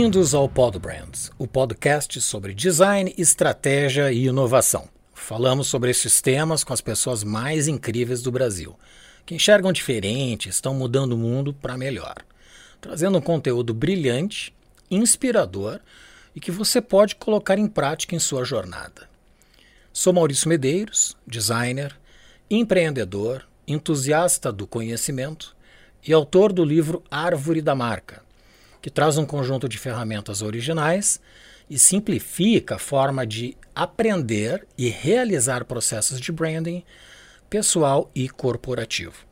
Bem-vindos ao Podbrands, o podcast sobre design, estratégia e inovação. Falamos sobre esses temas com as pessoas mais incríveis do Brasil, que enxergam diferente, estão mudando o mundo para melhor, trazendo um conteúdo brilhante, inspirador e que você pode colocar em prática em sua jornada. Sou Maurício Medeiros, designer, empreendedor, entusiasta do conhecimento e autor do livro Árvore da Marca que traz um conjunto de ferramentas originais e simplifica a forma de aprender e realizar processos de branding pessoal e corporativo.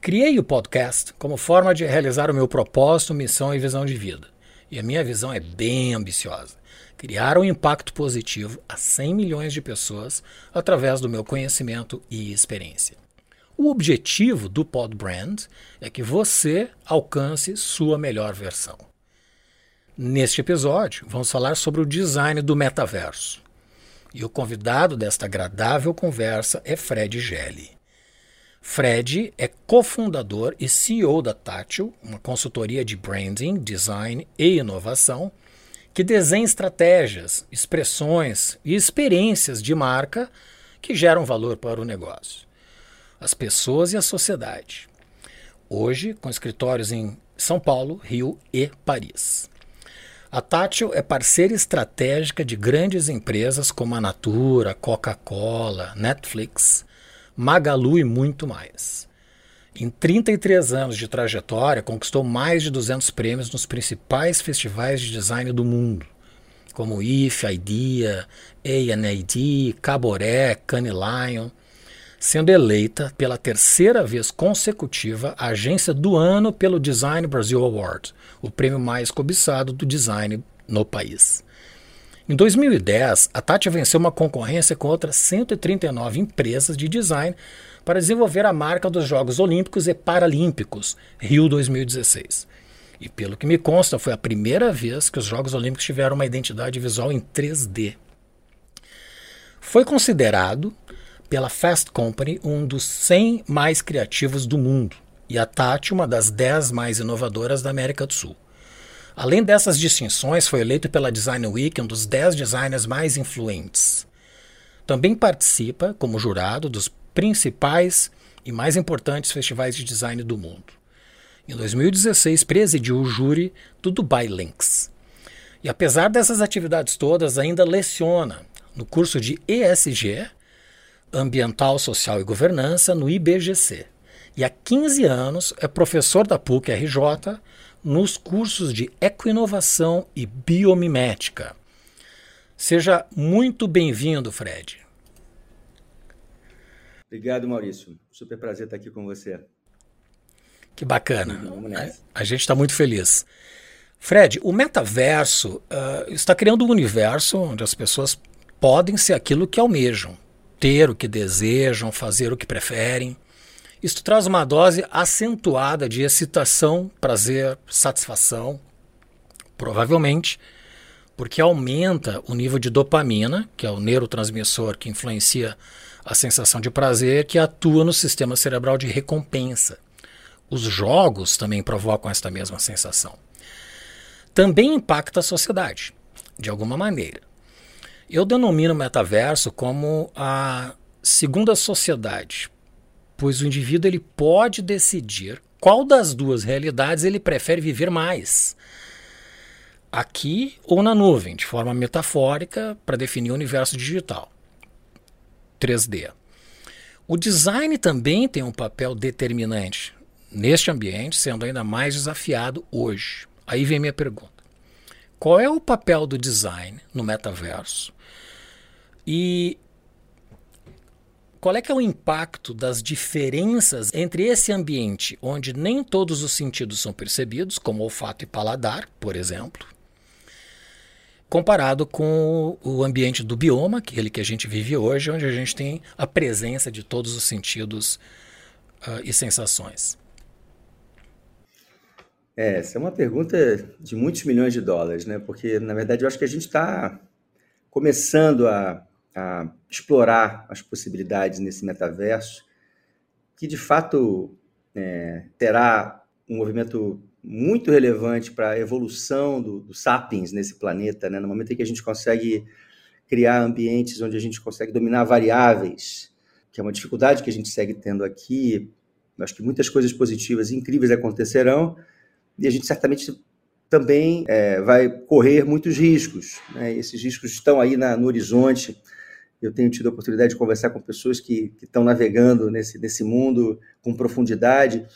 Criei o podcast como forma de realizar o meu propósito, missão e visão de vida. E a minha visão é bem ambiciosa: criar um impacto positivo a 100 milhões de pessoas através do meu conhecimento e experiência. O objetivo do Pod Brand é que você alcance sua melhor versão. Neste episódio, vamos falar sobre o design do metaverso. E o convidado desta agradável conversa é Fred Gelli. Fred é cofundador e CEO da Tátil, uma consultoria de branding, design e inovação que desenha estratégias, expressões e experiências de marca que geram valor para o negócio as pessoas e a sociedade. Hoje, com escritórios em São Paulo, Rio e Paris. A Tátil é parceira estratégica de grandes empresas como a Natura, Coca-Cola, Netflix, Magalu e muito mais. Em 33 anos de trajetória, conquistou mais de 200 prêmios nos principais festivais de design do mundo, como IF, IDEA, A&AD, Caboré, Cannes Lion, sendo eleita pela terceira vez consecutiva a agência do ano pelo Design Brasil Award, o prêmio mais cobiçado do design no país. Em 2010, a Tati venceu uma concorrência com outras 139 empresas de design para desenvolver a marca dos Jogos Olímpicos e Paralímpicos, Rio 2016. E pelo que me consta, foi a primeira vez que os Jogos Olímpicos tiveram uma identidade visual em 3D. Foi considerado pela Fast Company, um dos 100 mais criativos do mundo, e a Tati, uma das 10 mais inovadoras da América do Sul. Além dessas distinções, foi eleito pela Design Week um dos 10 designers mais influentes. Também participa como jurado dos principais e mais importantes festivais de design do mundo. Em 2016, presidiu o júri do Dubai Links. E apesar dessas atividades todas, ainda leciona no curso de ESG Ambiental, Social e Governança no IBGC. E há 15 anos é professor da PUC RJ nos cursos de Ecoinovação e Biomimética. Seja muito bem-vindo, Fred. Obrigado, Maurício. Super prazer estar aqui com você. Que bacana. A, a gente está muito feliz. Fred, o metaverso uh, está criando um universo onde as pessoas podem ser aquilo que almejam ter o que desejam, fazer o que preferem. Isto traz uma dose acentuada de excitação, prazer, satisfação, provavelmente porque aumenta o nível de dopamina, que é o neurotransmissor que influencia a sensação de prazer, que atua no sistema cerebral de recompensa. Os jogos também provocam esta mesma sensação. Também impacta a sociedade, de alguma maneira. Eu denomino o metaverso como a segunda sociedade, pois o indivíduo ele pode decidir qual das duas realidades ele prefere viver mais. Aqui ou na nuvem, de forma metafórica, para definir o universo digital. 3D. O design também tem um papel determinante neste ambiente, sendo ainda mais desafiado hoje. Aí vem minha pergunta. Qual é o papel do design no metaverso? E qual é que é o impacto das diferenças entre esse ambiente onde nem todos os sentidos são percebidos, como olfato e paladar, por exemplo, comparado com o ambiente do bioma, aquele que a gente vive hoje, onde a gente tem a presença de todos os sentidos uh, e sensações? É, essa é uma pergunta de muitos milhões de dólares, né? Porque, na verdade, eu acho que a gente está começando a, a, explorar as possibilidades nesse metaverso, que de fato é, terá um movimento muito relevante para a evolução do, do, sapiens nesse planeta, né? no momento em que a gente consegue criar ambientes onde a gente consegue dominar variáveis, que é uma dificuldade que a gente segue tendo aqui. Acho que muitas coisas positivas e incríveis acontecerão e a gente certamente também é, vai correr muitos riscos. Né? Esses riscos estão aí na, no horizonte. Eu tenho tido a oportunidade de conversar com pessoas que, que estão navegando nesse, nesse mundo com profundidade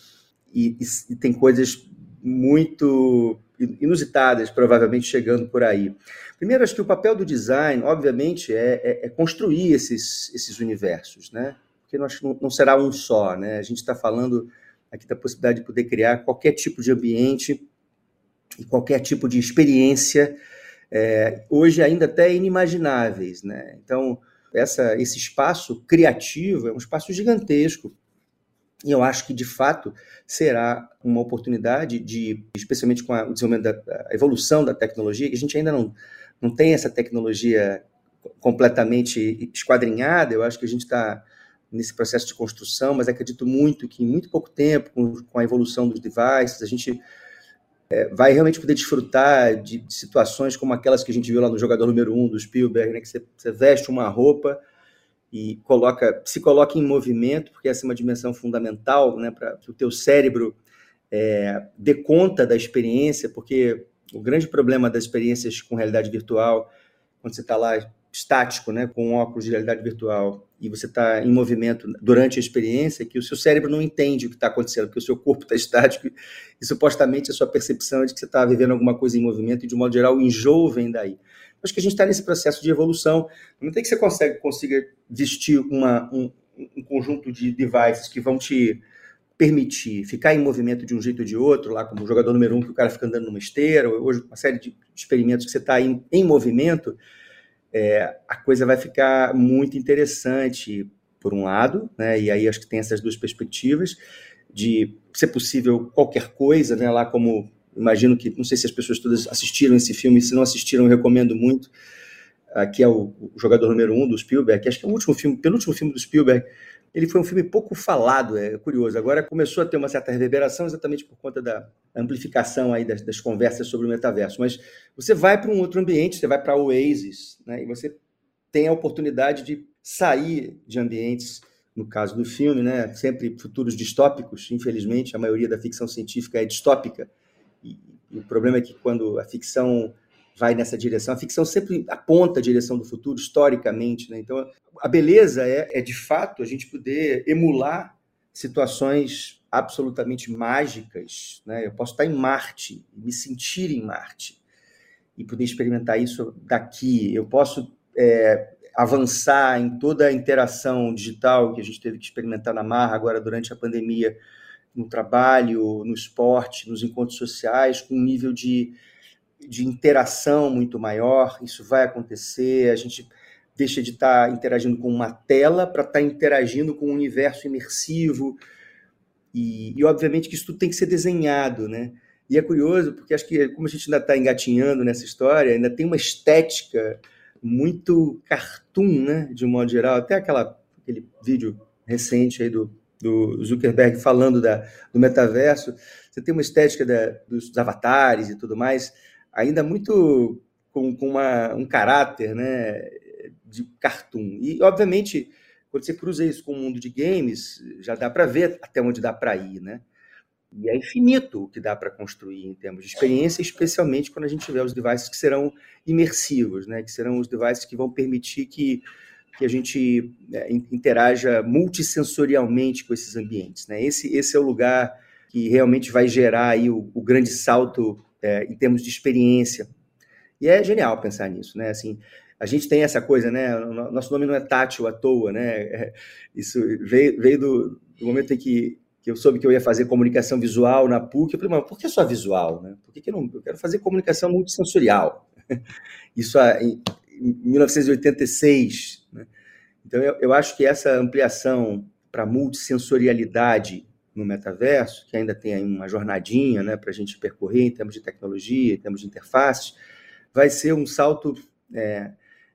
e, e, e tem coisas muito inusitadas, provavelmente chegando por aí. Primeiro, acho que o papel do design, obviamente, é, é, é construir esses, esses universos, né? Porque não, não será um só, né? A gente está falando aqui da possibilidade de poder criar qualquer tipo de ambiente e qualquer tipo de experiência, é, hoje ainda até inimagináveis, né? Então, essa, esse espaço criativo é um espaço gigantesco e eu acho que, de fato, será uma oportunidade de, especialmente com o desenvolvimento da evolução da tecnologia, que a gente ainda não, não tem essa tecnologia completamente esquadrinhada, eu acho que a gente está nesse processo de construção, mas acredito muito que em muito pouco tempo, com, a evolução dos devices, a gente é, vai realmente poder desfrutar de, de, situações como aquelas que a gente viu lá no jogador número um do Spielberg, né, que você, você veste uma roupa e coloca, se coloca em movimento, porque essa é uma dimensão fundamental né, para o teu cérebro é, dê conta da experiência, porque o grande problema das experiências com realidade virtual, quando você está lá estático, né, com óculos de realidade virtual, e você está em movimento durante a experiência, que o seu cérebro não entende o que está acontecendo, porque o seu corpo está estático, e supostamente a sua percepção é de que você está vivendo alguma coisa em movimento, e de um modo geral o enjoo vem daí. Acho que a gente está nesse processo de evolução. Não tem que você consegue, consiga vestir uma, um, um conjunto de devices que vão te permitir ficar em movimento de um jeito ou de outro, lá como o jogador número um, que o cara fica andando numa esteira, hoje uma série de experimentos que você está em, em movimento, é, a coisa vai ficar muito interessante, por um lado, né, e aí acho que tem essas duas perspectivas, de ser possível qualquer coisa, né, lá como imagino que, não sei se as pessoas todas assistiram esse filme, se não assistiram, recomendo muito, que é o, o jogador número um do Spielberg, acho que é o último filme, penúltimo filme do Spielberg, ele foi um filme pouco falado, é curioso. Agora começou a ter uma certa reverberação exatamente por conta da amplificação aí das, das conversas sobre o metaverso. Mas você vai para um outro ambiente, você vai para Oasis, né, e você tem a oportunidade de sair de ambientes, no caso do filme, né, sempre futuros distópicos, infelizmente, a maioria da ficção científica é distópica, e, e o problema é que quando a ficção vai nessa direção. A ficção sempre aponta a direção do futuro, historicamente. Né? Então, a beleza é, é, de fato, a gente poder emular situações absolutamente mágicas. Né? Eu posso estar em Marte, me sentir em Marte, e poder experimentar isso daqui. Eu posso é, avançar em toda a interação digital que a gente teve que experimentar na Marra agora durante a pandemia, no trabalho, no esporte, nos encontros sociais, com um nível de de interação muito maior, isso vai acontecer, a gente deixa de estar interagindo com uma tela para estar interagindo com um universo imersivo, e, e, obviamente que isso tudo tem que ser desenhado, né? E é curioso, porque acho que como a gente ainda está engatinhando nessa história, ainda tem uma estética muito cartoon, né? De um modo geral, até aquela, aquele vídeo recente aí do, do Zuckerberg falando da, do metaverso, você tem uma estética da, dos avatares e tudo mais, ainda muito com, com uma, um caráter né, de cartoon. E, obviamente, quando você cruza isso com o mundo de games, já dá para ver até onde dá para ir, né? E é infinito o que dá para construir em termos de experiência, especialmente quando a gente tiver os devices que serão imersivos, né? que serão os devices que vão permitir que, que a gente é, interaja multissensorialmente com esses ambientes. Né? Esse, esse é o lugar que realmente vai gerar aí o, o grande salto é, em termos de experiência. E é genial pensar nisso, né? Assim, a gente tem essa coisa, né? Nosso nome não é tátil à toa, né? É, isso veio, veio do, do, momento em que, que eu soube que eu ia fazer comunicação visual na PUC. Eu falei, mas por que só visual, né? Por que, que eu não? Eu quero fazer comunicação multissensorial. Isso em, em 1986, né? Então, eu, eu acho que essa ampliação para multissensorialidade no metaverso, que ainda tem uma jornadinha né, para a gente percorrer em termos de tecnologia, em termos de interface, vai ser um salto é,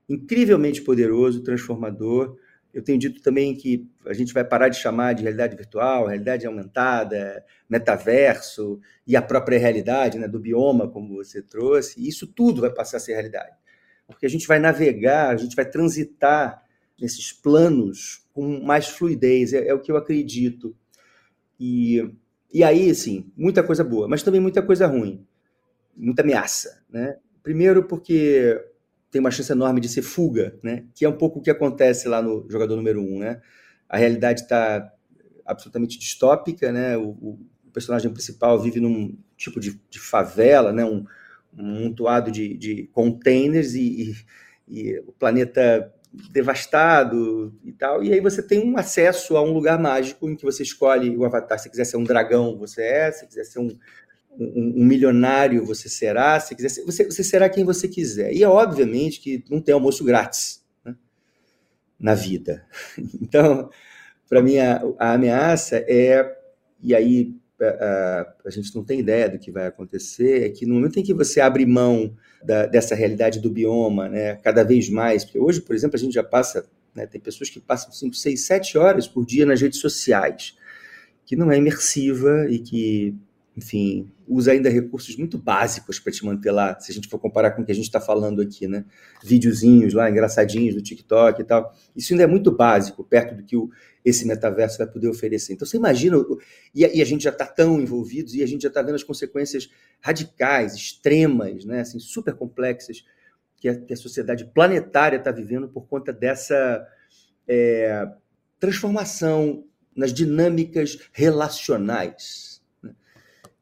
incrivelmente poderoso, transformador, eu tenho dito também que a gente vai parar de chamar de realidade virtual, realidade aumentada, metaverso e a própria realidade né, do bioma, como você trouxe. Isso tudo vai passar a ser realidade. Porque a gente vai navegar, a gente vai transitar nesses planos com mais fluidez, é, é o que eu acredito. E, e aí, sim, muita coisa boa, mas também muita coisa ruim, muita ameaça. Né? Primeiro, porque tem uma chance enorme de ser fuga, né? que é um pouco o que acontece lá no jogador número um. Né? A realidade está absolutamente distópica, né? O, o, personagem principal vive num tipo de, de favela, né? um, um montoado de, de containers e, e, e, o planeta devastado e tal. E aí você tem um acesso a um lugar mágico em que você escolhe o avatar. Se quiser ser um dragão, você é. Se quiser ser um, um, um, milionário você será, se quiser, você, você será quem você quiser. E é obviamente que não tem almoço grátis né, na vida. Então, para mim, a, a, ameaça é, e aí a, a, a, gente não tem ideia do que vai acontecer, é que no momento em que você abre mão da, dessa realidade do bioma, né, cada vez mais, porque hoje, por exemplo, a gente já passa, né, tem pessoas que passam 5, 6, 7 horas por dia nas redes sociais, que não é imersiva e que enfim, usa ainda recursos muito básicos para te manter lá, se a gente for comparar com o que a gente está falando aqui, né? Videozinhos lá, engraçadinhos do TikTok e tal. Isso ainda é muito básico, perto do que o, esse metaverso vai poder oferecer. Então, você imagina, e a, e a gente já está tão envolvidos, e a gente já está vendo as consequências radicais, extremas, né? assim, super complexas, que a, que a sociedade planetária está vivendo por conta dessa é, transformação nas dinâmicas relacionais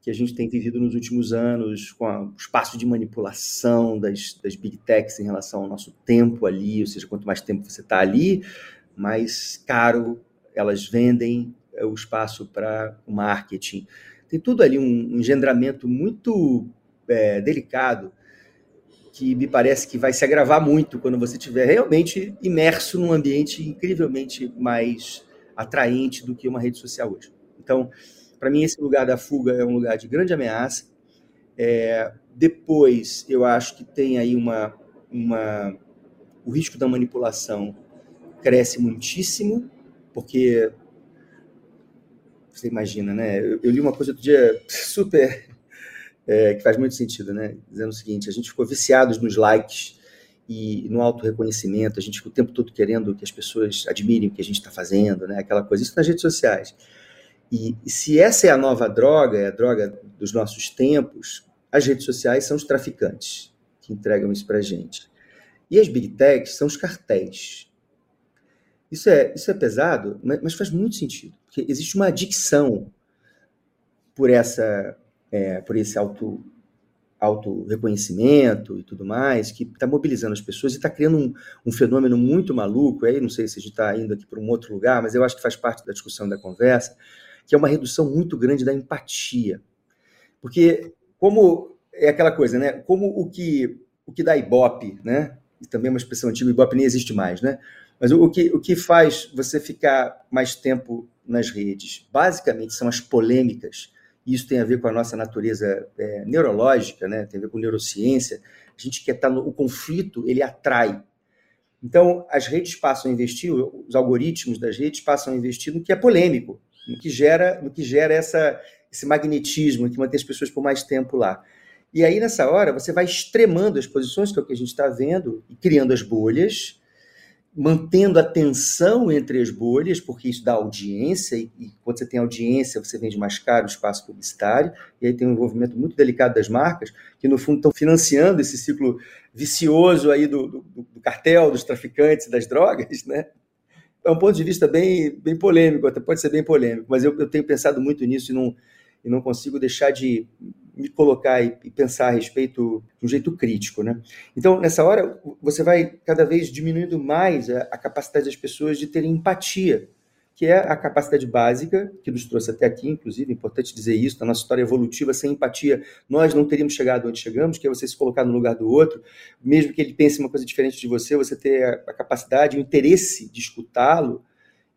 que a gente tem vivido nos últimos anos, com o espaço de manipulação das, das big techs em relação ao nosso tempo ali, ou seja, quanto mais tempo você está ali, mais caro elas vendem é, o espaço para o marketing. Tem tudo ali um engendramento muito é, delicado que me parece que vai se agravar muito quando você estiver realmente imerso num ambiente incrivelmente mais atraente do que uma rede social hoje. Então, para mim, esse lugar da fuga é um lugar de grande ameaça. É, depois, eu acho que tem aí uma, uma. O risco da manipulação cresce muitíssimo, porque. Você imagina, né? Eu, eu li uma coisa outro dia super. É, que faz muito sentido, né? Dizendo o seguinte: a gente ficou viciados nos likes e no auto-reconhecimento, a gente fica o tempo todo querendo que as pessoas admirem o que a gente está fazendo, né? Aquela coisa, isso nas redes sociais. E, e se essa é a nova droga, é a droga dos nossos tempos, as redes sociais são os traficantes que entregam isso para gente. E as big techs são os cartéis. Isso é, isso é pesado, mas faz muito sentido, porque existe uma adicção por essa, é, por esse auto, auto reconhecimento e tudo mais, que está mobilizando as pessoas e está criando um, um, fenômeno muito maluco. Aí não sei se a gente está indo aqui para um outro lugar, mas eu acho que faz parte da discussão da conversa, que é uma redução muito grande da empatia. Porque, como é aquela coisa, né? Como o que, o que dá ibope, né? E também é uma expressão antiga, ibope nem existe mais, né? Mas o, que, o que faz você ficar mais tempo nas redes, basicamente, são as polêmicas. Isso tem a ver com a nossa natureza é, neurológica, né? Tem a ver com neurociência. A gente quer estar no o conflito, ele atrai. Então, as redes passam a investir, os algoritmos das redes passam a investir no que é polêmico, no que gera, no que gera essa, esse magnetismo que mantém as pessoas por mais tempo lá. E aí, nessa hora, você vai extremando as posições, que é o que a gente está vendo, e criando as bolhas, mantendo a tensão entre as bolhas, porque isso dá audiência, e, quando você tem audiência, você vende mais caro o espaço publicitário, e aí tem um envolvimento muito delicado das marcas, que no fundo estão financiando esse ciclo vicioso aí do, do, do cartel, dos traficantes, das drogas, né? é um ponto de vista bem, bem polêmico, até pode ser bem polêmico, mas eu, eu tenho pensado muito nisso e não, e não consigo deixar de me colocar e, pensar a respeito de um jeito crítico. Né? Então, nessa hora, você vai cada vez diminuindo mais a, a capacidade das pessoas de terem empatia que é a capacidade básica que nos trouxe até aqui, inclusive, é importante dizer isso, na nossa história evolutiva, sem empatia, nós não teríamos chegado onde chegamos, que é você se colocar no lugar do outro, mesmo que ele pense uma coisa diferente de você, você ter a capacidade, o interesse de escutá-lo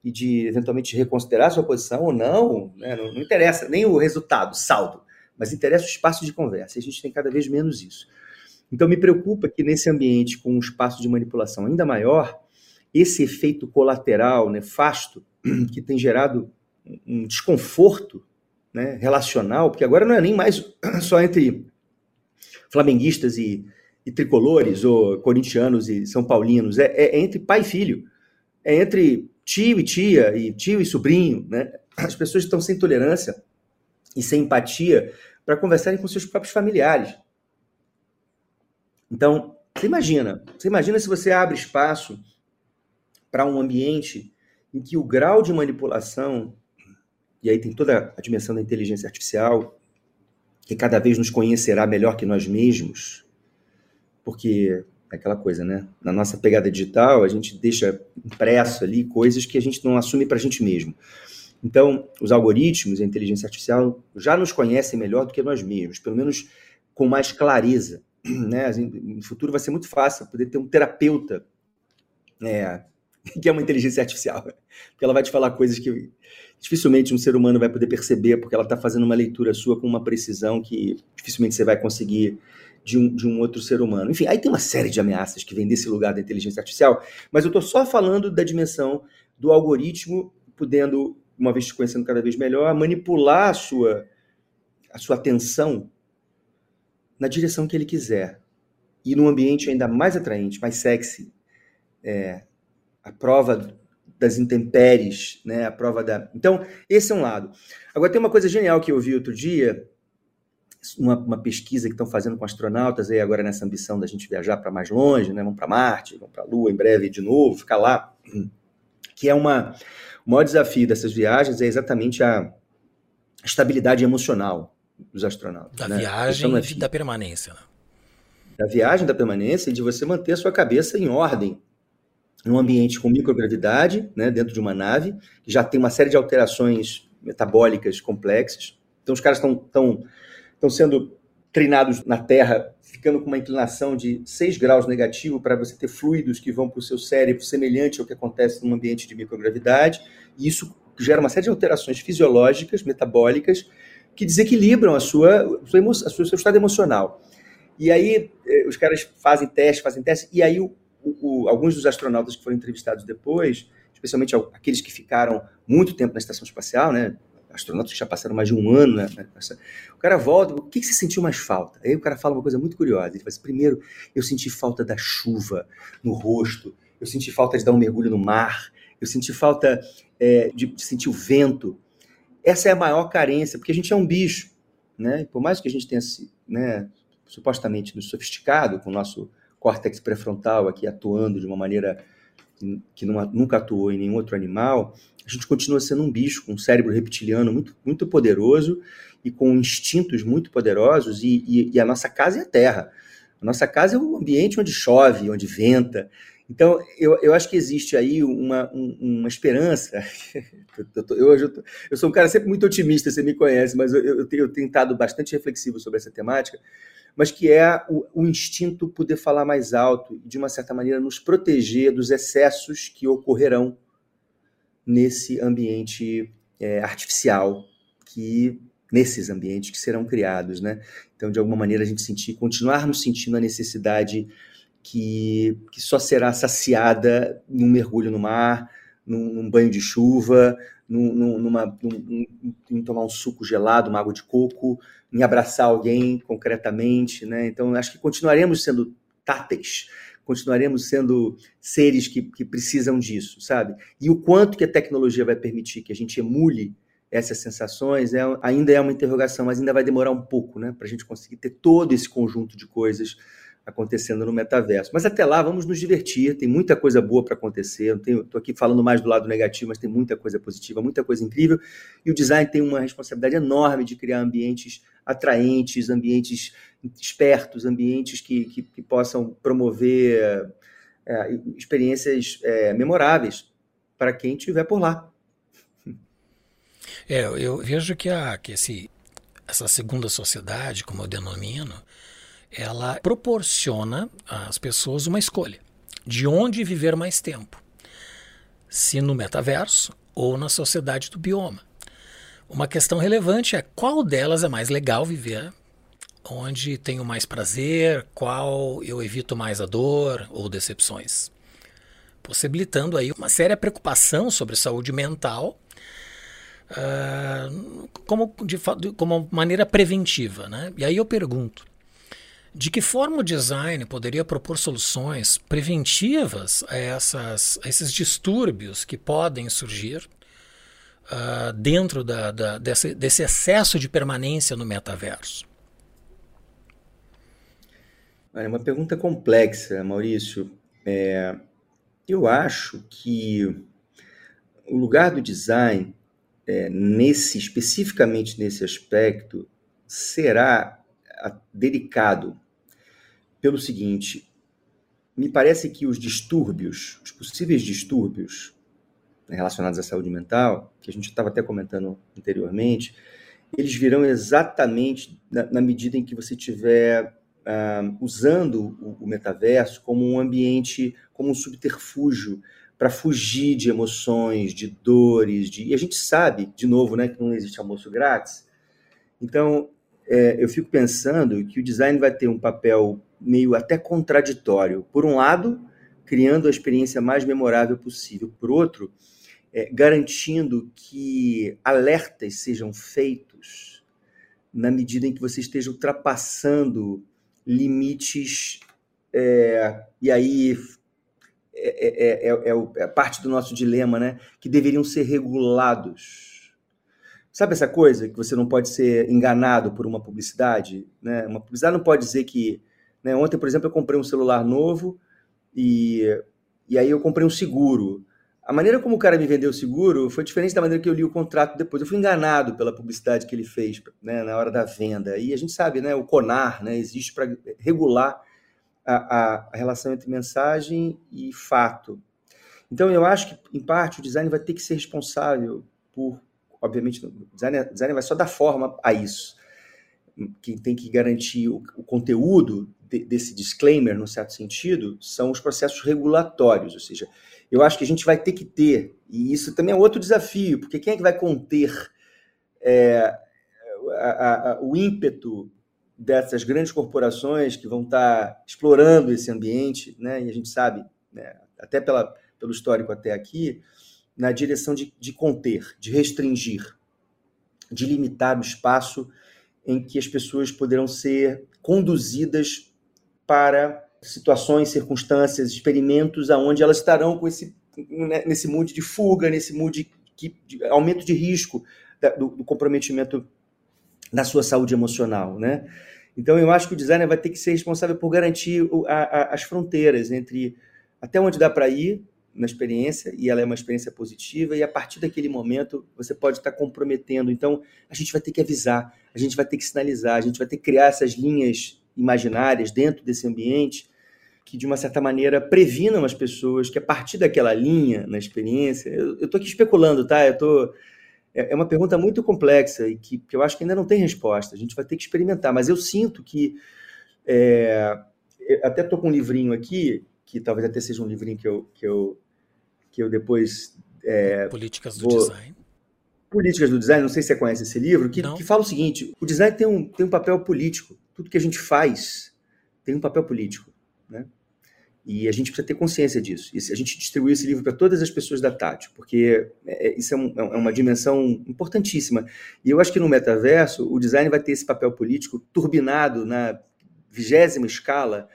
e de, eventualmente, reconsiderar sua posição ou não, né? não, não interessa nem o resultado, saldo, mas interessa o espaço de conversa, a gente tem cada vez menos isso. Então, me preocupa que nesse ambiente com um espaço de manipulação ainda maior, esse efeito colateral nefasto que tem gerado um desconforto né, relacional, porque agora não é nem mais só entre flamenguistas e, e tricolores, ou corintianos e são paulinos, é, é, entre pai e filho, é entre tio e tia, e tio e sobrinho, né? As pessoas estão sem tolerância e sem empatia para conversarem com seus próprios familiares. Então, você imagina, você imagina se você abre espaço para um ambiente em que o grau de manipulação, e aí tem toda a dimensão da inteligência artificial, que cada vez nos conhecerá melhor que nós mesmos, porque é aquela coisa, né? Na nossa pegada digital, a gente deixa impresso ali coisas que a gente não assume para a gente mesmo. Então, os algoritmos e a inteligência artificial já nos conhecem melhor do que nós mesmos, pelo menos com mais clareza. Né? No futuro vai ser muito fácil poder ter um terapeuta é, que é uma inteligência artificial, porque ela vai te falar coisas que dificilmente um ser humano vai poder perceber, porque ela está fazendo uma leitura sua com uma precisão que dificilmente você vai conseguir de um, de um outro ser humano. Enfim, aí tem uma série de ameaças que vem desse lugar da inteligência artificial, mas eu estou só falando da dimensão do algoritmo podendo, uma vez te conhecendo cada vez melhor, manipular a sua, a sua atenção na direção que ele quiser. E num ambiente ainda mais atraente, mais sexy. É, a prova das intempéries, né? A prova da. Então, esse é um lado. Agora, tem uma coisa genial que eu vi outro dia, uma, uma, pesquisa que estão fazendo com astronautas aí agora nessa ambição da gente viajar para mais longe, né? Vamos para Marte, vamos para a Lua em breve de novo, ficar lá, que é uma o maior desafio dessas viagens é exatamente a estabilidade emocional dos astronautas. Da né? viagem e da permanência. Né? Da viagem, da permanência e de você manter a sua cabeça em ordem num ambiente com microgravidade, né, dentro de uma nave, que já tem uma série de alterações metabólicas complexas. Então os caras estão tão, estão sendo treinados na Terra, ficando com uma inclinação de 6 graus negativo para você ter fluidos que vão para o seu cérebro, semelhante ao que acontece num ambiente de microgravidade, e isso gera uma série de alterações fisiológicas, metabólicas, que desequilibram a sua, a sua, seu estado emocional. E aí eh, os caras fazem teste, fazem teste, e aí o, o, alguns dos astronautas que foram entrevistados depois, especialmente aqueles que ficaram muito tempo na estação espacial, né, astronautas que já passaram mais de um ano, né? o cara volta, o que, que você sentiu mais falta? Aí o cara fala uma coisa muito curiosa, ele fala assim, primeiro, eu senti falta da chuva no rosto, eu senti falta de dar um mergulho no mar, eu senti falta é, de, de, sentir o vento. Essa é a maior carência, porque a gente é um bicho, né? por mais que a gente tenha se, né, supostamente nos sofisticado com o nosso córtex pré-frontal aqui atuando de uma maneira que nunca atuou em nenhum outro animal, a gente continua sendo um bicho com um cérebro reptiliano muito, muito poderoso e com instintos muito poderosos, e, e, e, a nossa casa é a terra. A nossa casa é um ambiente onde chove, onde venta. Então, eu, eu acho que existe aí uma, uma esperança. eu, eu, eu, eu, sou um cara sempre muito otimista, você me conhece, mas eu, eu, tenho, estado bastante reflexivo sobre essa temática, mas que é o, o instinto poder falar mais alto e, de uma certa maneira, nos proteger dos excessos que ocorrerão nesse ambiente é, artificial que nesses ambientes que serão criados, né? Então, de alguma maneira, a gente sentir, continuarmos sentindo a necessidade que, que só será saciada num mergulho no mar, num, num banho de chuva, num, numa, num, em tomar um suco gelado, uma água de coco, em abraçar alguém concretamente, né? Então, acho que continuaremos sendo táteis, continuaremos sendo seres que, que precisam disso, sabe? E o quanto que a tecnologia vai permitir que a gente emule essas sensações é, ainda é uma interrogação, mas ainda vai demorar um pouco, né? Para a gente conseguir ter todo esse conjunto de coisas acontecendo no metaverso. Mas até lá, vamos nos divertir, tem muita coisa boa para acontecer. Estou aqui falando mais do lado negativo, mas tem muita coisa positiva, muita coisa incrível. E o design tem uma responsabilidade enorme de criar ambientes atraentes, ambientes espertos, ambientes que, que, que possam promover é, experiências é, memoráveis para quem estiver por lá. É, eu vejo que, a, que esse, essa segunda sociedade, como eu denomino, ela proporciona às pessoas uma escolha de onde viver mais tempo, se no metaverso ou na sociedade do bioma. Uma questão relevante é qual delas é mais legal viver, onde tenho mais prazer, qual eu evito mais a dor ou decepções. possibilitando aí uma séria preocupação sobre saúde mental uh, como, de, como maneira preventiva. Né? E aí eu pergunto, de que forma o design poderia propor soluções preventivas a, essas, a esses distúrbios que podem surgir uh, dentro da, da, desse, desse excesso de permanência no metaverso? É uma pergunta complexa, Maurício. É, eu acho que o lugar do design, é, nesse especificamente nesse aspecto, será delicado pelo seguinte: me parece que os distúrbios, os possíveis distúrbios relacionados à saúde mental, que a gente estava até comentando anteriormente, eles virão exatamente na, na medida em que você tiver uh, usando o, o, metaverso como um ambiente, como um subterfúgio para fugir de emoções, de dores, de... e a gente sabe, de novo, né, que não existe almoço grátis. Então, é, eu fico pensando que o design vai ter um papel meio até contraditório. Por um lado, criando a experiência mais memorável possível. Por outro, é, garantindo que alertas sejam feitos na medida em que você esteja ultrapassando limites. É, e aí é, é, é, é, parte do nosso dilema, né? Que deveriam ser regulados. Sabe essa coisa que você não pode ser enganado por uma publicidade? Né? Uma publicidade não pode dizer que. Né? Ontem, por exemplo, eu comprei um celular novo e, e aí eu comprei um seguro. A maneira como o cara me vendeu o seguro foi diferente da maneira que eu li o contrato depois. Eu fui enganado pela publicidade que ele fez né, na hora da venda. E a gente sabe, né, o CONAR né, existe para regular a, a, relação entre mensagem e fato. Então, eu acho que, em parte, o design vai ter que ser responsável por. Obviamente, o design, design vai só dar forma a isso. Quem tem que garantir o, o conteúdo de, desse disclaimer, no certo sentido, são os processos regulatórios, ou seja, eu acho que a gente vai ter que ter, e isso também é outro desafio, porque quem é que vai conter é, a, a, o ímpeto dessas grandes corporações que vão estar explorando esse ambiente, né? e a gente sabe, né, até pela, pelo histórico até aqui, na direção de, de conter, de restringir, de limitar o espaço em que as pessoas poderão ser conduzidas para situações, circunstâncias, experimentos aonde elas estarão com esse né, nesse mood de fuga, nesse mood de, de aumento de risco da, do, do, comprometimento da sua saúde emocional, né? Então eu acho que o designer vai ter que ser responsável por garantir a, a, as fronteiras entre até onde dá para ir na experiência e ela é uma experiência positiva e a partir daquele momento você pode estar comprometendo. Então a gente vai ter que avisar, a gente vai ter que sinalizar, a gente vai ter que criar essas linhas imaginárias dentro desse ambiente que, de uma certa maneira, previnam as pessoas que, a partir daquela linha na experiência, eu estou aqui especulando, tá? Eu tô, é, é uma pergunta muito complexa e que, que, eu acho que ainda não tem resposta. A gente vai ter que experimentar, mas eu sinto que. É, até estou com um livrinho aqui, que talvez até seja um livrinho que eu, que eu, que eu depois. É, Políticas do vou, Design. Políticas do Design, não sei se você conhece esse livro, que, que fala o seguinte: o design tem um, tem um papel político. Tudo que a gente faz tem um papel político. Né? E a gente precisa ter consciência disso. E a gente distribuiu esse livro para todas as pessoas da Tati, porque é, é isso é, um, é, uma dimensão importantíssima. E eu acho que no metaverso, o design vai ter esse papel político turbinado na vigésima escala,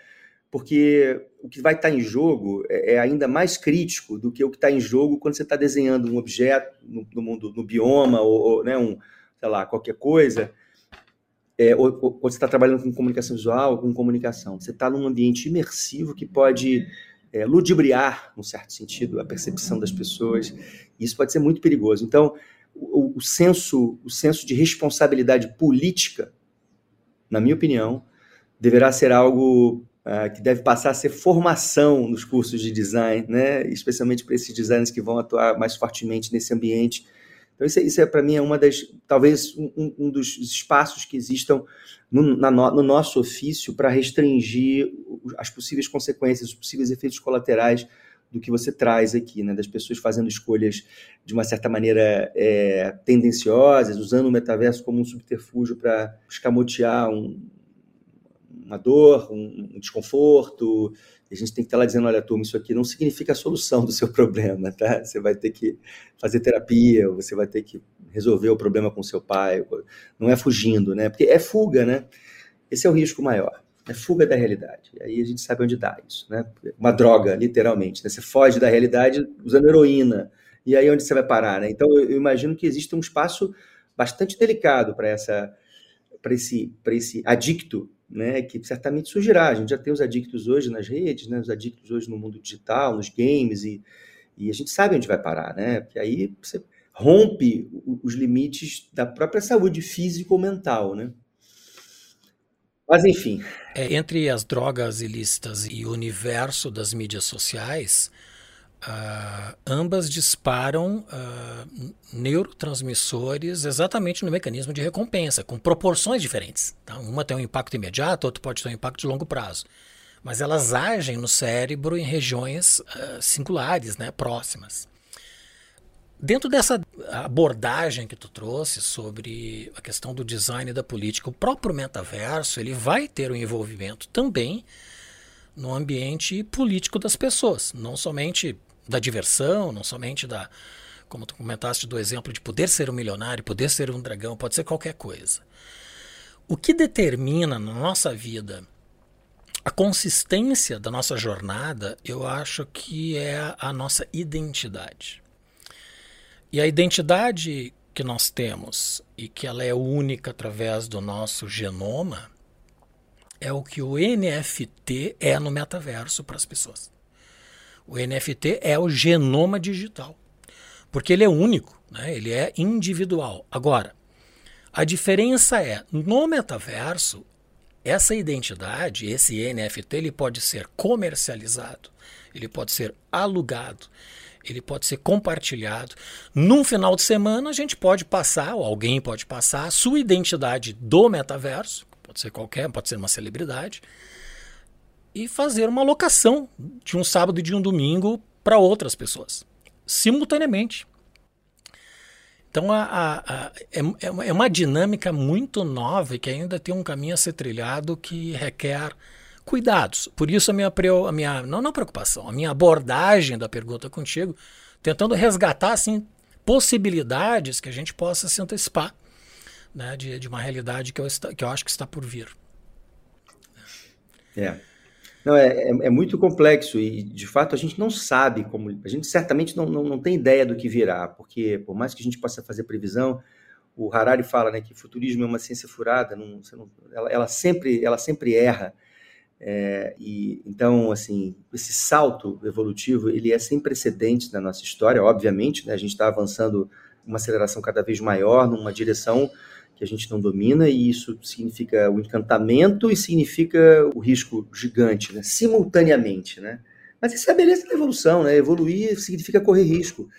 porque o que vai estar em jogo é, é ainda mais crítico do que o que está em jogo quando você está desenhando um objeto no, no, mundo, no bioma, ou, ou né, um, sei lá, qualquer coisa é, ou, ou, você está trabalhando com comunicação visual ou com comunicação. Você está num ambiente imersivo que pode é, ludibriar, num certo sentido, a percepção das pessoas. E isso pode ser muito perigoso. Então, o, o, senso, o senso de responsabilidade política, na minha opinião, deverá ser algo uh, que deve passar a ser formação nos cursos de design, né? especialmente para esses designers que vão atuar mais fortemente nesse ambiente então, isso, é, isso é para mim, é uma das, talvez, um, um dos espaços que existam no, na, no nosso ofício para restringir as possíveis consequências, os possíveis efeitos colaterais do que você traz aqui, né? das pessoas fazendo escolhas de uma certa maneira é, tendenciosas, usando o metaverso como um subterfúgio para escamotear um, uma dor, um, um desconforto, a gente tem que estar lá dizendo, olha, turma, isso aqui não significa a solução do seu problema, tá? Você vai ter que fazer terapia, você vai ter que resolver o problema com seu pai, não é fugindo, né? Porque é fuga, né? Esse é o risco maior, é fuga da realidade. E aí a gente sabe onde dá isso, né? Uma droga, literalmente. Né? Você foge da realidade usando heroína. E aí onde você vai parar, né? Então eu imagino que existe um espaço bastante delicado para essa para esse esse adicto né, que certamente surgirá. A gente já tem os adictos hoje nas redes, né, os adictos hoje no mundo digital, nos games, e, e a gente sabe onde vai parar, né? Porque aí você rompe os limites da própria saúde física ou mental, né? Mas enfim. É, entre as drogas ilícitas e o universo das mídias sociais, Uh, ambas disparam uh, neurotransmissores exatamente no mecanismo de recompensa, com proporções diferentes. Tá? Uma tem um impacto imediato, outra pode ter um impacto de longo prazo. Mas elas agem no cérebro em regiões uh, singulares, né, próximas. Dentro dessa abordagem que tu trouxe sobre a questão do design da política, o próprio metaverso ele vai ter um envolvimento também no ambiente político das pessoas, não somente da diversão, não somente da, como tu comentaste do exemplo de poder ser um milionário, poder ser um dragão, pode ser qualquer coisa. O que determina na nossa vida a consistência da nossa jornada, eu acho que é a nossa identidade. E a identidade que nós temos e que ela é única através do nosso genoma é o que o NFT é no metaverso para as pessoas. O NFT é o genoma digital, porque ele é único, né? ele é individual. Agora, a diferença é, no metaverso, essa identidade, esse NFT, ele pode ser comercializado, ele pode ser alugado, ele pode ser compartilhado. Num final de semana, a gente pode passar, ou alguém pode passar, a sua identidade do metaverso, pode ser qualquer, pode ser uma celebridade, e fazer uma locação de um sábado e de um domingo para outras pessoas, simultaneamente. Então a, a, a, é, é, é uma dinâmica muito nova e que ainda tem um caminho a ser trilhado que requer cuidados. Por isso a minha, a minha não, não preocupação, a minha abordagem da pergunta contigo, tentando resgatar assim, possibilidades que a gente possa se antecipar né, de, de uma realidade que eu, que eu acho que está por vir. É. Não, é, é, é, muito complexo e, de fato, a gente não sabe como. A gente certamente não, não, não, tem ideia do que virá, porque, por mais que a gente possa fazer previsão, o Harari fala né, que futurismo é uma ciência furada, não, não, ela, ela, sempre, ela sempre erra. É, e Então, assim, esse salto evolutivo ele é sem precedentes na nossa história, obviamente, né, a gente está avançando uma aceleração cada vez maior numa direção que a gente não domina, e isso significa o encantamento e significa o risco gigante, né? simultaneamente. Né? Mas isso é a beleza da evolução, né? evoluir significa correr risco.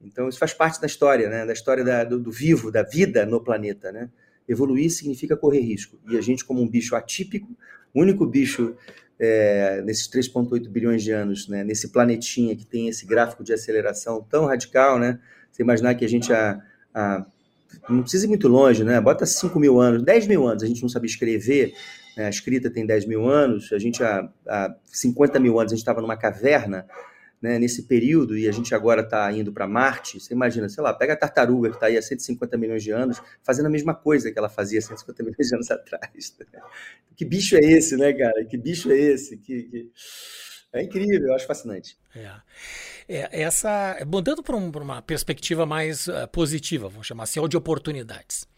Então, isso faz parte da história, né? da história da, do, do, vivo, da vida no planeta. Né? Evoluir significa correr risco. E a gente, como um bicho atípico, o único bicho é, nesses 3,8 bilhões de anos, né? nesse planetinha que tem esse gráfico de aceleração tão radical, né? você imaginar que a gente há não precisa ir muito longe, né? Bota 5 mil anos, 10 mil anos, a gente não sabe escrever, né? a escrita tem 10 mil anos, a gente há, há 50 mil anos a gente estava numa caverna, né, nesse período, e a gente agora está indo para Marte, você imagina, sei lá, pega a tartaruga que está aí há 150 milhões de anos, fazendo a mesma coisa que ela fazia 150 milhões de anos atrás. Que bicho é esse, né, cara? Que bicho é esse? Que, que... É incrível, eu acho fascinante. É. É, essa, mudando para um, uma perspectiva mais uh, positiva, vamos chamar assim, ou de oportunidades.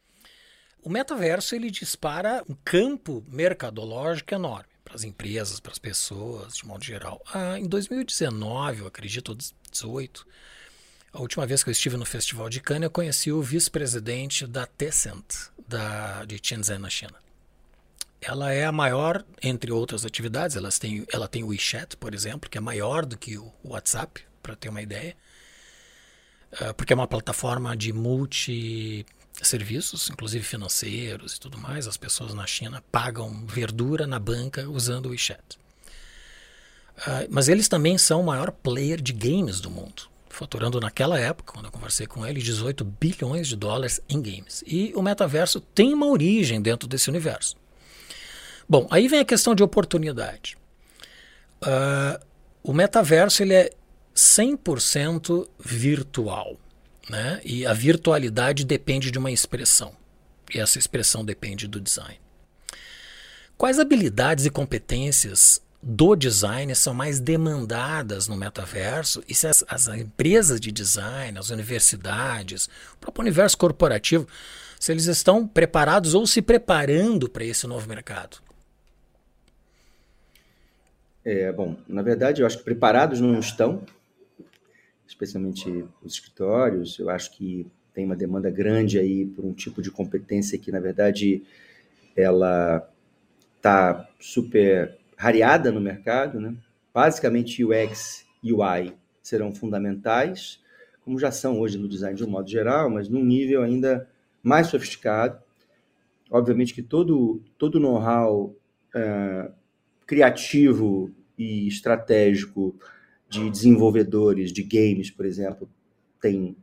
O metaverso ele dispara um campo mercadológico enorme para as empresas, para as pessoas, de modo geral. Ah, em 2019, eu acredito, 2018, a última vez que eu estive no Festival de Cannes, eu conheci o vice-presidente da Tencent, da, de Shenzhen, na China. Ela é a maior, entre outras atividades, elas têm, ela tem o WeChat, por exemplo, que é maior do que o WhatsApp, para ter uma ideia, uh, porque é uma plataforma de multi serviços, inclusive financeiros e tudo mais. As pessoas na China pagam verdura na banca usando o WeChat. Uh, mas eles também são o maior player de games do mundo, faturando naquela época, quando eu conversei com ele, 18 bilhões de dólares em games. E o metaverso tem uma origem dentro desse universo. Bom, aí vem a questão de oportunidade. Uh, o metaverso ele é 100% virtual. Né? E a virtualidade depende de uma expressão. E essa expressão depende do design. Quais habilidades e competências do design são mais demandadas no metaverso e se as, as, empresas de design, as universidades, o próprio universo corporativo, se eles estão preparados ou se preparando para esse novo mercado? É, bom, na verdade, eu acho que preparados não estão, especialmente os escritórios. Eu acho que tem uma demanda grande aí por um tipo de competência que, na verdade, ela está super rareada no mercado, né? Basicamente, UX e UI serão fundamentais, como já são hoje no design de um modo geral, mas num nível ainda mais sofisticado. Obviamente que todo todo know-how uh, criativo e estratégico de desenvolvedores de games, por exemplo, tem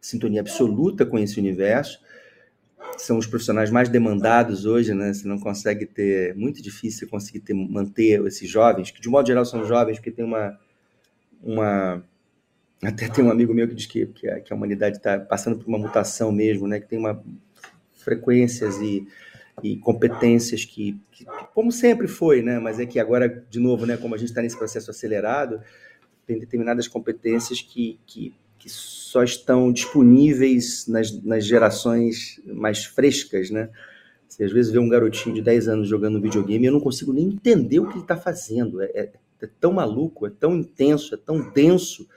sintonia absoluta com esse universo. São os profissionais mais demandados hoje, né? Você não consegue ter, muito difícil conseguir ter, manter esses jovens, que de modo geral são jovens, porque tem uma, uma até tem um amigo meu que diz que, que, a, que a humanidade está passando por uma mutação mesmo, né? Que tem uma frequências e e competências que, que, como sempre foi, né? Mas é que agora, de novo, né? Como a gente está nesse processo acelerado, tem determinadas competências que, que, que só estão disponíveis nas, nas gerações mais frescas, né? Você às vezes vê um garotinho de 10 anos jogando videogame e eu não consigo nem entender o que ele está fazendo. É, é, é, tão maluco, é tão intenso, é tão denso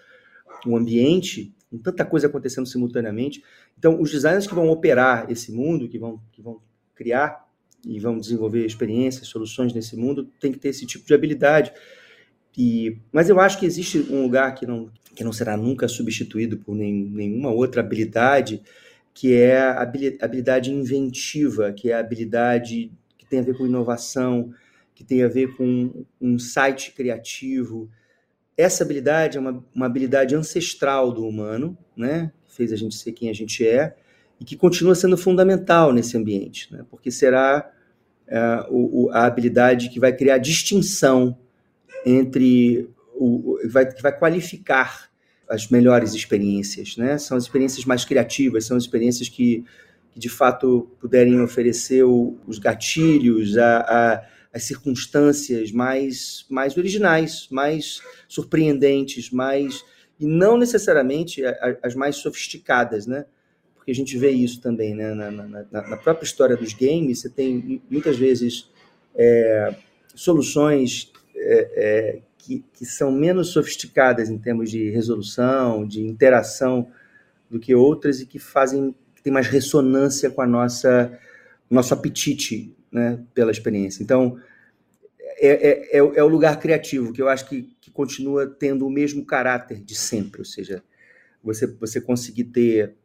o ambiente, com tanta coisa acontecendo simultaneamente. Então, os designers que vão operar esse mundo, que vão, que vão criar e vão desenvolver experiências, soluções nesse mundo, tem que ter esse tipo de habilidade. E, mas eu acho que existe um lugar que não, que não será nunca substituído por nem, nenhuma outra habilidade, que é a habilidade inventiva, que é a habilidade que tem a ver com inovação, que tem a ver com um site criativo. Essa habilidade é uma, uma habilidade ancestral do humano, né? fez a gente ser quem a gente é, e que continua sendo fundamental nesse ambiente, né? porque será é, o, a habilidade que vai criar distinção entre o, vai, que vai qualificar as melhores experiências, né? São as experiências mais criativas, são as experiências que, que de fato puderem oferecer o, os gatilhos, a, a, as circunstâncias mais, mais originais, mais surpreendentes, mais e não necessariamente as mais sofisticadas, né? Porque a gente vê isso também, né? Na, na, na própria história dos games, você tem muitas vezes é, soluções é, é, que, que são menos sofisticadas em termos de resolução, de interação do que outras e que fazem que tem mais ressonância com a nossa nosso apetite, né, pela experiência. Então é, é, é, é, o lugar criativo que eu acho que, que continua tendo o mesmo caráter de sempre, ou seja, você você conseguir ter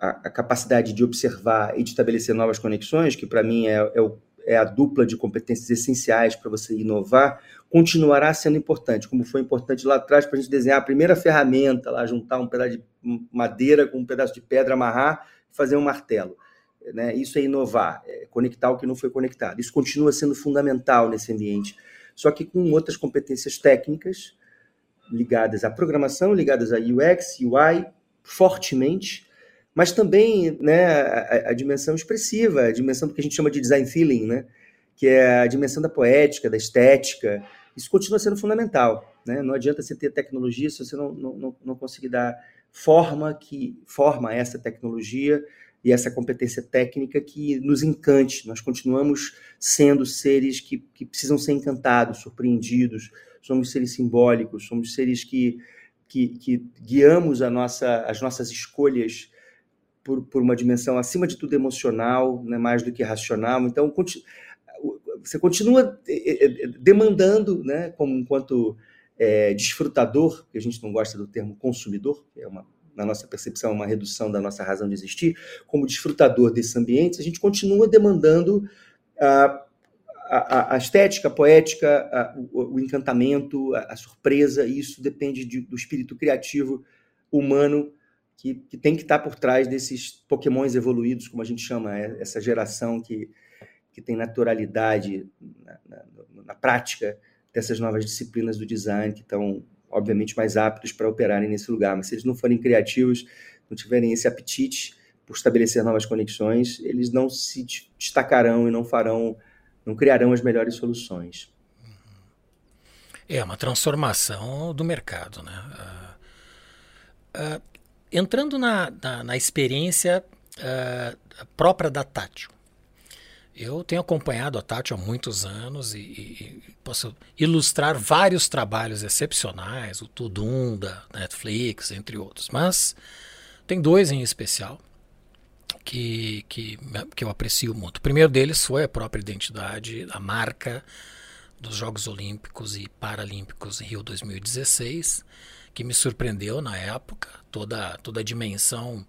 a, a, capacidade de observar e de estabelecer novas conexões, que para mim é, é, o, é, a dupla de competências essenciais para você inovar, continuará sendo importante, como foi importante lá atrás para a gente desenhar a primeira ferramenta, lá juntar um pedaço de madeira com um pedaço de pedra, amarrar e fazer um martelo. Né? Isso é inovar, é conectar o que não foi conectado. Isso continua sendo fundamental nesse ambiente, só que com outras competências técnicas ligadas à programação, ligadas a UX, UI, fortemente, mas também né, a, a, dimensão expressiva, a dimensão do que a gente chama de design feeling, né, que é a dimensão da poética, da estética. Isso continua sendo fundamental. Né? Não adianta você ter tecnologia se você não, não, não conseguir dar forma que forma essa tecnologia e essa competência técnica que nos encante. Nós continuamos sendo seres que, que precisam ser encantados, surpreendidos. Somos seres simbólicos, somos seres que, que, que guiamos a nossa, as nossas escolhas por, por uma dimensão acima de tudo emocional, né, mais do que racional. Então, você continua demandando, né, como enquanto é, desfrutador, que a gente não gosta do termo consumidor, que é uma, na nossa percepção, uma redução da nossa razão de existir, como desfrutador desses ambientes, a gente continua demandando a, a, a estética, a poética, a, o, o, encantamento, a, surpresa, e isso depende de, do espírito criativo humano que, que tem que estar por trás desses pokémons evoluídos, como a gente chama, é, essa geração que, que tem naturalidade na, na, na prática dessas novas disciplinas do design, que estão, obviamente, mais aptos para operarem nesse lugar. Mas se eles não forem criativos, não tiverem esse apetite por estabelecer novas conexões, eles não se destacarão e não farão, não criarão as melhores soluções. É uma transformação do mercado, né? Uh, uh, entrando na, na, na experiência uh, própria da Tátil, eu tenho acompanhado a Tati há muitos anos e, e, posso ilustrar vários trabalhos excepcionais, o Tudum da Netflix, entre outros. Mas tem dois em especial que, que, que eu aprecio muito. O primeiro deles foi a própria identidade, a marca dos Jogos Olímpicos e Paralímpicos Rio 2016, que me surpreendeu na época, toda, toda a dimensão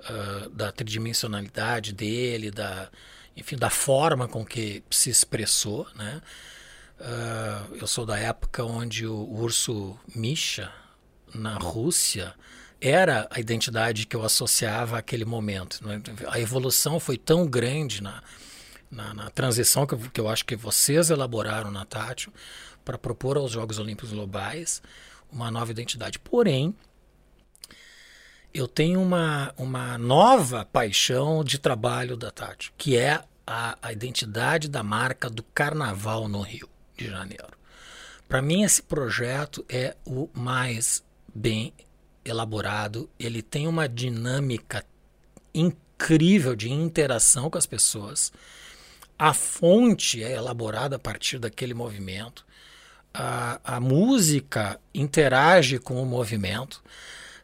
uh, da tridimensionalidade dele, da enfim, da forma com que se expressou, né? Uh, eu sou da época onde o urso Misha, na Rússia, era a identidade que eu associava àquele momento. Né? A evolução foi tão grande na, na, na transição que eu, que eu, acho que vocês elaboraram na Tátil para propor aos Jogos Olímpicos Globais uma nova identidade. Porém, eu tenho uma, uma nova paixão de trabalho da Tati, que é a, a identidade da marca do carnaval no Rio de Janeiro. Para mim, esse projeto é o mais bem elaborado, ele tem uma dinâmica incrível de interação com as pessoas. A fonte é elaborada a partir daquele movimento. A, a música interage com o movimento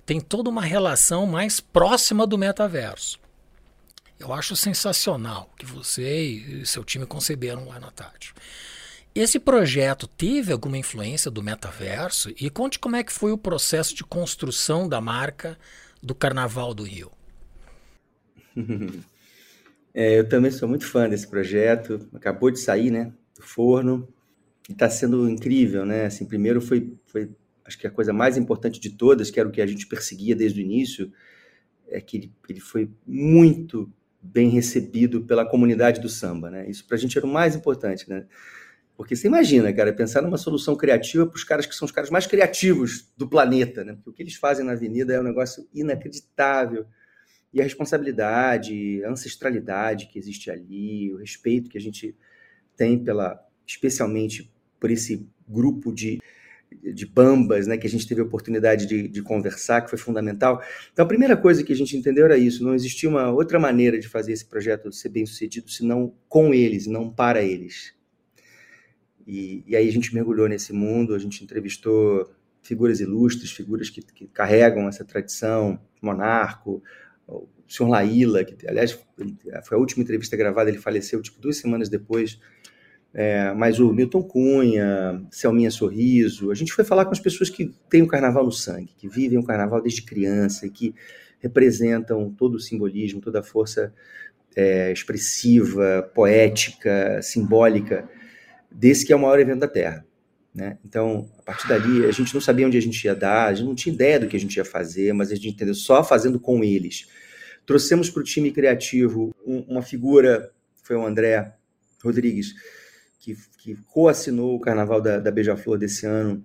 tem toda uma relação mais próxima do metaverso. Eu acho sensacional que você e seu time conceberam lá na Tátil. Esse projeto teve alguma influência do metaverso? E conte como é que foi o processo de construção da marca do Carnaval do Rio. É, eu também sou muito fã desse projeto. Acabou de sair, né, do forno. Está sendo incrível, né? Assim, primeiro foi, foi acho que a coisa mais importante de todas, que era o que a gente perseguia desde o início, é que ele, ele foi muito bem recebido pela comunidade do samba, né? Isso para a gente era o mais importante, né? Porque você imagina, cara, pensar numa solução criativa para os caras que são os caras mais criativos do planeta, né? Porque o que eles fazem na avenida é um negócio inacreditável. E a responsabilidade, a ancestralidade que existe ali, o respeito que a gente tem pela, especialmente por esse grupo de de bambas, né, que a gente teve a oportunidade de, de, conversar, que foi fundamental. Então, a primeira coisa que a gente entendeu era isso: não existia uma outra maneira de fazer esse projeto ser bem sucedido senão com eles, não para eles. E, e aí a gente mergulhou nesse mundo, a gente entrevistou figuras ilustres, figuras que, que carregam essa tradição, Monarco, o senhor Laíla, que aliás foi a última entrevista gravada, ele faleceu tipo duas semanas depois é, mas o Milton Cunha, Selminha Sorriso, a gente foi falar com as pessoas que têm o carnaval no sangue, que vivem o carnaval desde criança e que representam todo o simbolismo, toda a força é, expressiva, poética, simbólica desse que é o maior evento da Terra. Né? Então, a partir dali, a gente não sabia onde a gente ia dar, a gente não tinha ideia do que a gente ia fazer, mas a gente entendeu só fazendo com eles. Trouxemos para o time criativo uma figura, foi o André Rodrigues, que, que coassinou o Carnaval da, da Beija-Flor desse ano,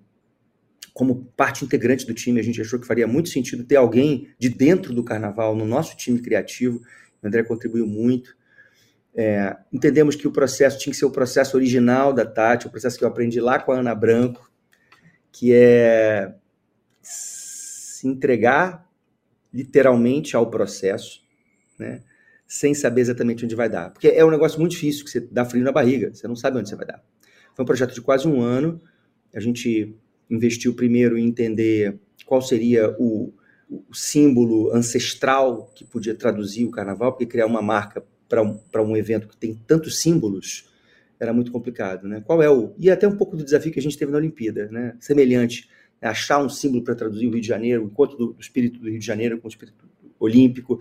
como parte integrante do time, a gente achou que faria muito sentido ter alguém de dentro do Carnaval no nosso time criativo. O André contribuiu muito. É, entendemos que o processo tinha que ser o processo original da Tati, o processo que eu aprendi lá com a Ana Branco, que é se entregar literalmente ao processo, né? Sem saber exatamente onde vai dar. Porque é um negócio muito difícil, que você dá frio na barriga, você não sabe onde você vai dar. Foi um projeto de quase um ano, a gente investiu primeiro em entender qual seria o, o símbolo ancestral que podia traduzir o carnaval, porque criar uma marca para um, evento que tem tantos símbolos era muito complicado, né? Qual é o... E até um pouco do desafio que a gente teve na Olimpíada, né? Semelhante, né? achar um símbolo para traduzir o Rio de Janeiro, o encontro do, do espírito do Rio de Janeiro com o espírito olímpico,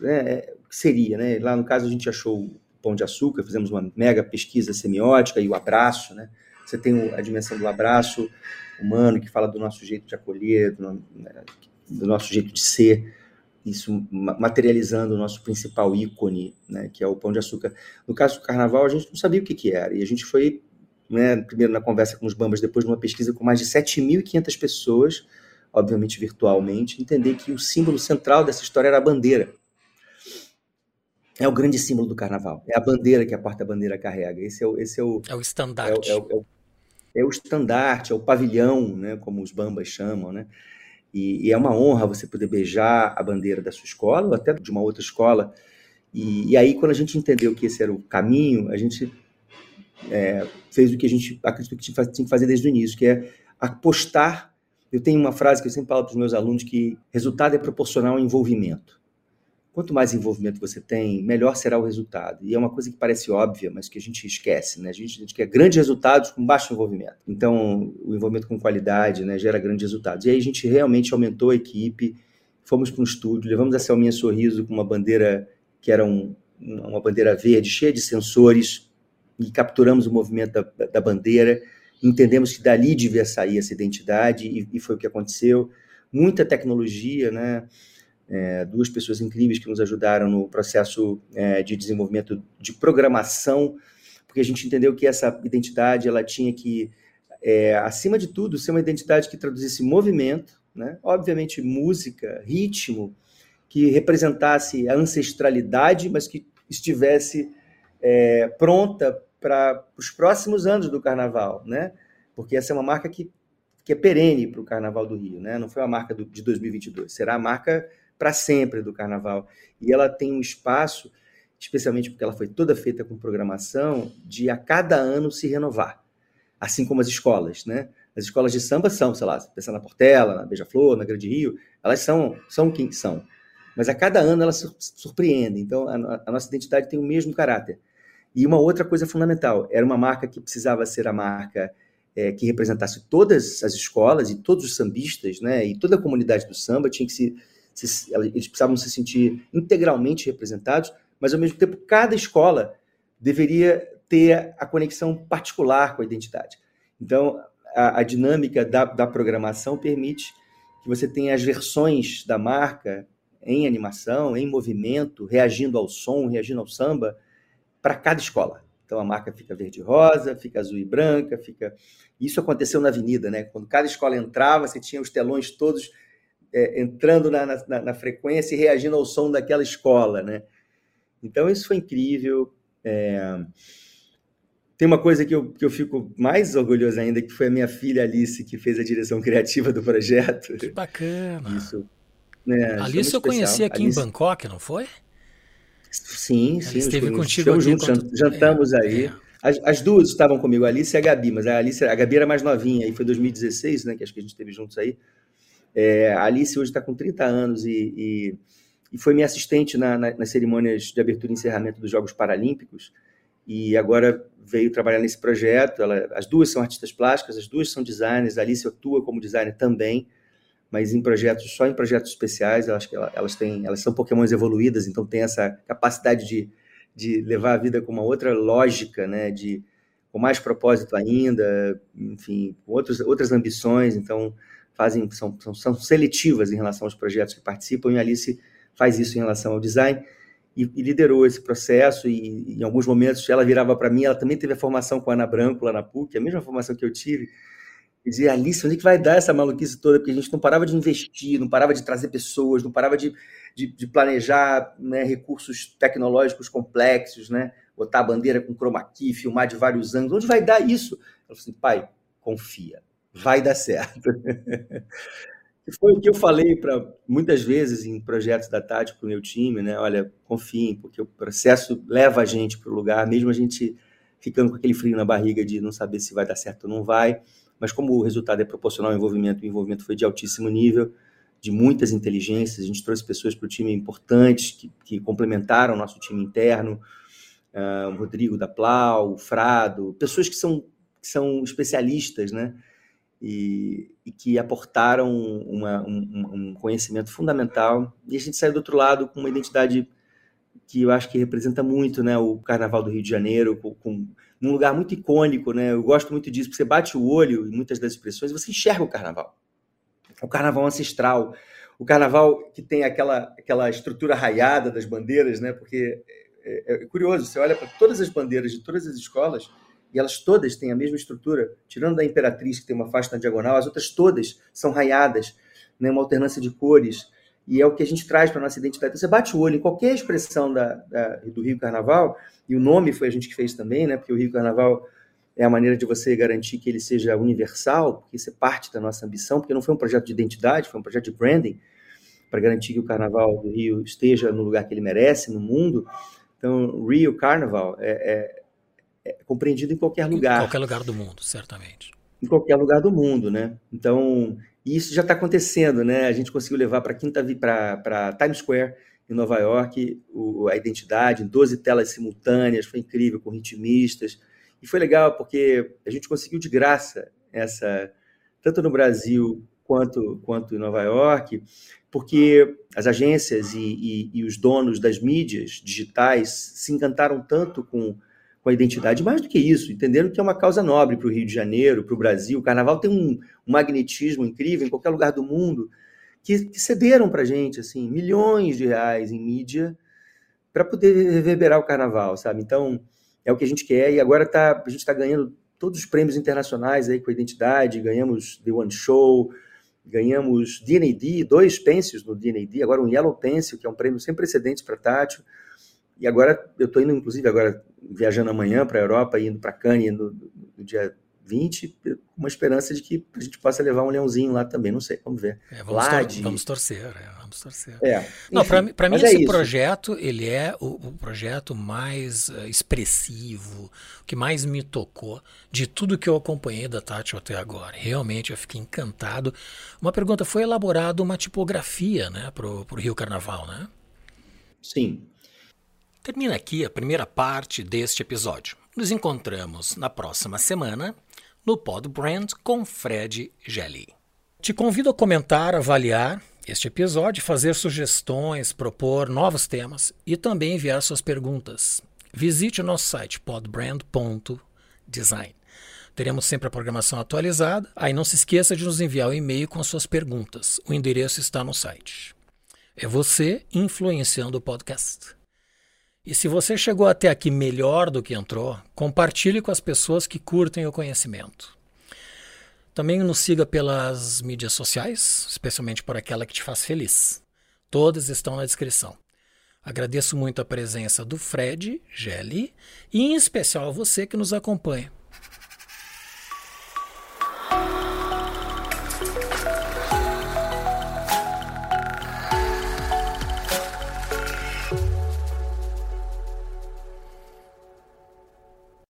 né, seria, né? Lá no caso a gente achou o pão de açúcar, fizemos uma mega pesquisa semiótica e o abraço, né? Você tem a dimensão do abraço humano que fala do nosso jeito de acolher, do, né, do nosso jeito de ser. isso materializando o nosso principal ícone, né, que é o pão de açúcar. No caso do carnaval, a gente não sabia o que, que era, e a gente foi, né, primeiro na conversa com os Bambas, depois numa pesquisa com mais de 7.500 pessoas, obviamente virtualmente, entender que o símbolo central dessa história era a bandeira. É o grande símbolo do carnaval. É a bandeira que a porta-bandeira carrega. Esse é o, esse é o, é o estandarte. É o, é, o, é o estandarte, é o pavilhão, né, como os bambas chamam, né? E, e, é uma honra você poder beijar a bandeira da sua escola ou até de uma outra escola. E, e aí, quando a gente entendeu que esse era o caminho, a gente é, fez o que a gente acredito que tinha que fazer desde o início, que é apostar. Eu tenho uma frase que eu sempre falo para os meus alunos que resultado é proporcional ao envolvimento. Quanto mais envolvimento você tem, melhor será o resultado. E é uma coisa que parece óbvia, mas que a gente esquece, né? A gente, a gente quer grandes resultados com baixo envolvimento. Então, o envolvimento com qualidade né, gera grandes resultados. E aí a gente realmente aumentou a equipe, fomos para um estúdio, levamos a Selminha Sorriso com uma bandeira que era um, uma bandeira verde, cheia de sensores, e capturamos o movimento da, da bandeira, entendemos que dali devia sair essa identidade, e, e foi o que aconteceu. Muita tecnologia, né? É, duas pessoas incríveis que nos ajudaram no processo é, de desenvolvimento de programação, porque a gente entendeu que essa identidade ela tinha que, é, acima de tudo, ser uma identidade que traduzisse movimento, né? obviamente música, ritmo, que representasse a ancestralidade, mas que estivesse é, pronta para os próximos anos do Carnaval, né? Porque essa é uma marca que, que é perene para o Carnaval do Rio, né? Não foi uma marca do, de 2022, será a marca para sempre do carnaval. E ela tem um espaço, especialmente porque ela foi toda feita com programação, de a cada ano se renovar. Assim como as escolas, né? As escolas de samba são, sei lá, pensando na Portela, na Beija-Flor, na Grande Rio, elas são, são quem são. Mas a cada ano elas surpreendem. Então, a, a nossa identidade tem o mesmo caráter. E uma outra coisa fundamental, era uma marca que precisava ser a marca é, que representasse todas as escolas e todos os sambistas, né? E toda a comunidade do samba tinha que se eles precisavam se sentir integralmente representados, mas ao mesmo tempo cada escola deveria ter a conexão particular com a identidade. Então, a, a dinâmica da, da, programação permite que você tenha as versões da marca em animação, em movimento, reagindo ao som, reagindo ao samba, para cada escola. Então a marca fica verde e rosa, fica azul e branca, fica. Isso aconteceu na avenida, né? Quando cada escola entrava, você tinha os telões todos é, entrando na, na, na, frequência e reagindo ao som daquela escola, né? Então isso foi incrível. É... Tem uma coisa que eu, que eu fico mais orgulhoso ainda, que foi a minha filha Alice, que fez a direção criativa do projeto. Que bacana. Isso. Né, Alice eu conheci aqui Alice... em Bangkok, não foi? Sim, sim. Esteve contigo aqui juntos, quando... jantamos é, aí. É. As, as, duas estavam comigo, a Alice e a Gabi, mas a Alice, a Gabi era mais novinha, aí foi 2016, né, que acho que a gente esteve juntos aí. É, a Alice hoje está com 30 anos e, e, e foi minha assistente na, na, nas cerimônias de abertura e encerramento dos Jogos Paralímpicos e agora veio trabalhar nesse projeto. Ela, as duas são artistas plásticas, as duas são designers. A Alice atua como designer também, mas em projetos só em projetos especiais. Eu acho que elas têm, elas são Pokémons evoluídas, então tem essa capacidade de, de levar a vida com uma outra lógica, né? De com mais propósito ainda, enfim, com outras ambições. Então fazem são, são, são, seletivas em relação aos projetos que participam, e a Alice faz isso em relação ao design, e, e liderou esse processo, e, em alguns momentos ela virava para mim, ela também teve a formação com a Ana Branco lá na PUC, a mesma formação que eu tive, e dizia, Alice, onde é que vai dar essa maluquice toda? Porque a gente não parava de investir, não parava de trazer pessoas, não parava de, de, de planejar né, recursos tecnológicos complexos, né? botar a bandeira com chroma key, filmar de vários ângulos, onde vai dar isso? Ela falou assim, pai, confia vai dar certo. Foi o que eu falei para muitas vezes em projetos da Tati para o meu time, né? Olha, confiem, porque o processo leva a gente para o lugar, mesmo a gente ficando com aquele frio na barriga de não saber se vai dar certo ou não vai. Mas como o resultado é proporcional ao envolvimento, o envolvimento foi de altíssimo nível, de muitas inteligências. A gente trouxe pessoas para o time importantes que, que complementaram o nosso time interno. Uh, o Rodrigo da Plau, o Frado, pessoas que são, que são especialistas, né? E, e que aportaram uma, um, um, conhecimento fundamental. E a gente saiu do outro lado com uma identidade que eu acho que representa muito né, o Carnaval do Rio de Janeiro, com, com num lugar muito icônico. Né? Eu gosto muito disso, porque você bate o olho em muitas das expressões você enxerga o Carnaval. O Carnaval ancestral, o carnaval que tem aquela, aquela estrutura raiada das bandeiras, né? Porque é, é curioso, você olha para todas as bandeiras de todas as escolas e elas todas têm a mesma estrutura, tirando da Imperatriz, que tem uma faixa na diagonal, as outras todas são raiadas, né? uma alternância de cores, e é o que a gente traz para a nossa identidade. Então, você bate o olho em qualquer expressão da, da, do Rio Carnaval, e o nome foi a gente que fez também, né? porque o Rio Carnaval é a maneira de você garantir que ele seja universal, porque isso é parte da nossa ambição, porque não foi um projeto de identidade, foi um projeto de branding, para garantir que o Carnaval do Rio esteja no lugar que ele merece no mundo. Então, Rio Carnaval é, é, é compreendido em qualquer lugar. Em qualquer lugar do mundo, certamente. Em qualquer lugar do mundo, né? Então, isso já está acontecendo, né? A gente conseguiu levar para quinta para Times Square em Nova York o, a identidade em 12 telas simultâneas, foi incrível, com ritmistas. E foi legal porque a gente conseguiu de graça essa, tanto no Brasil quanto, quanto em Nova York, porque as agências e, e, e os donos das mídias digitais se encantaram tanto com, com a identidade, mais do que isso, entenderam que é uma causa nobre para o Rio de Janeiro, para o Brasil. O carnaval tem um, um, magnetismo incrível em qualquer lugar do mundo, que, que cederam para a gente assim, milhões de reais em mídia para poder reverberar o carnaval, sabe? Então, é o que a gente quer, e agora tá, a gente está ganhando todos os prêmios internacionais aí com a identidade, ganhamos The One Show, ganhamos D&D, dois pencils no D&D, agora um Yellow Pencil, que é um prêmio sem precedentes para Tátil, e agora eu estou indo, inclusive, agora viajando amanhã para a Europa, indo para Cannes no, no dia 20, uma esperança de que a gente possa levar um leãozinho lá também, não sei, vamos ver. É, vamos, tor de... vamos, torcer, é, vamos torcer. É, não, para mim é esse isso. projeto, ele é o, o projeto mais uh, expressivo, que mais me tocou de tudo que eu acompanhei da Tati até agora. Realmente eu fiquei encantado. Uma pergunta, foi elaborada uma tipografia né, para o Rio Carnaval, né? Sim. Termina aqui a primeira parte deste episódio. Nos encontramos na próxima semana no Pod Brand com Fred Gelli. Te convido a comentar, avaliar este episódio, fazer sugestões, propor novos temas e também enviar suas perguntas. Visite o nosso site podbrand.design. Teremos sempre a programação atualizada. Aí não se esqueça de nos enviar o um e-mail com suas perguntas. O endereço está no site. É você influenciando o podcast. E se você chegou até aqui melhor do que entrou, compartilhe com as pessoas que curtem o conhecimento. Também nos siga pelas mídias sociais, especialmente por aquela que te faz feliz. Todas estão na descrição. Agradeço muito a presença do Fred Gelli e em especial a você que nos acompanha.